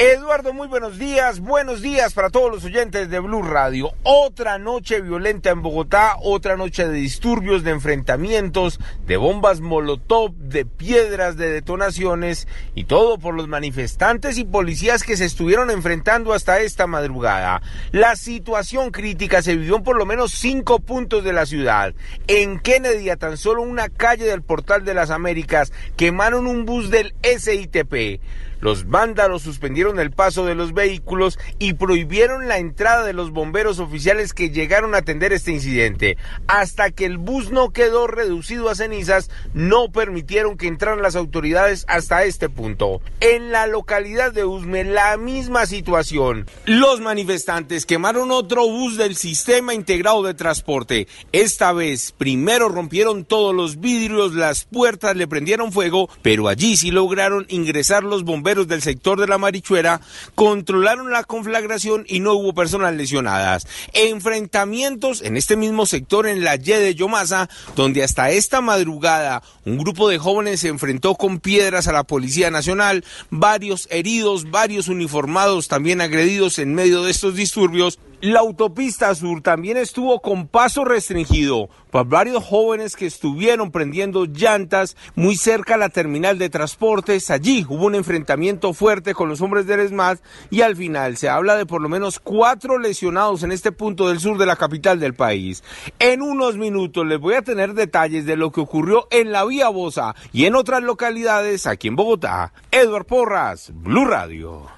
Eduardo, muy buenos días. Buenos días para todos los oyentes de Blue Radio. Otra noche violenta en Bogotá, otra noche de disturbios, de enfrentamientos, de bombas molotov, de piedras, de detonaciones y todo por los manifestantes y policías que se estuvieron enfrentando hasta esta madrugada. La situación crítica se vivió en por lo menos cinco puntos de la ciudad. En Kennedy, a tan solo una calle del Portal de las Américas, quemaron un bus del SITP. Los vándalos suspendieron el paso de los vehículos y prohibieron la entrada de los bomberos oficiales que llegaron a atender este incidente. Hasta que el bus no quedó reducido a cenizas, no permitieron que entraran las autoridades hasta este punto. En la localidad de Usme, la misma situación. Los manifestantes quemaron otro bus del sistema integrado de transporte. Esta vez, primero rompieron todos los vidrios, las puertas, le prendieron fuego, pero allí sí lograron ingresar los bomberos del sector de la Marichuera controlaron la conflagración y no hubo personas lesionadas. Enfrentamientos en este mismo sector en la Y de Yomasa, donde hasta esta madrugada un grupo de jóvenes se enfrentó con piedras a la Policía Nacional, varios heridos, varios uniformados también agredidos en medio de estos disturbios. La autopista sur también estuvo con paso restringido por varios jóvenes que estuvieron prendiendo llantas muy cerca a la terminal de transportes. Allí hubo un enfrentamiento fuerte con los hombres del ESMAD y al final se habla de por lo menos cuatro lesionados en este punto del sur de la capital del país. En unos minutos les voy a tener detalles de lo que ocurrió en la Vía Bosa y en otras localidades aquí en Bogotá. Edward Porras, Blue Radio.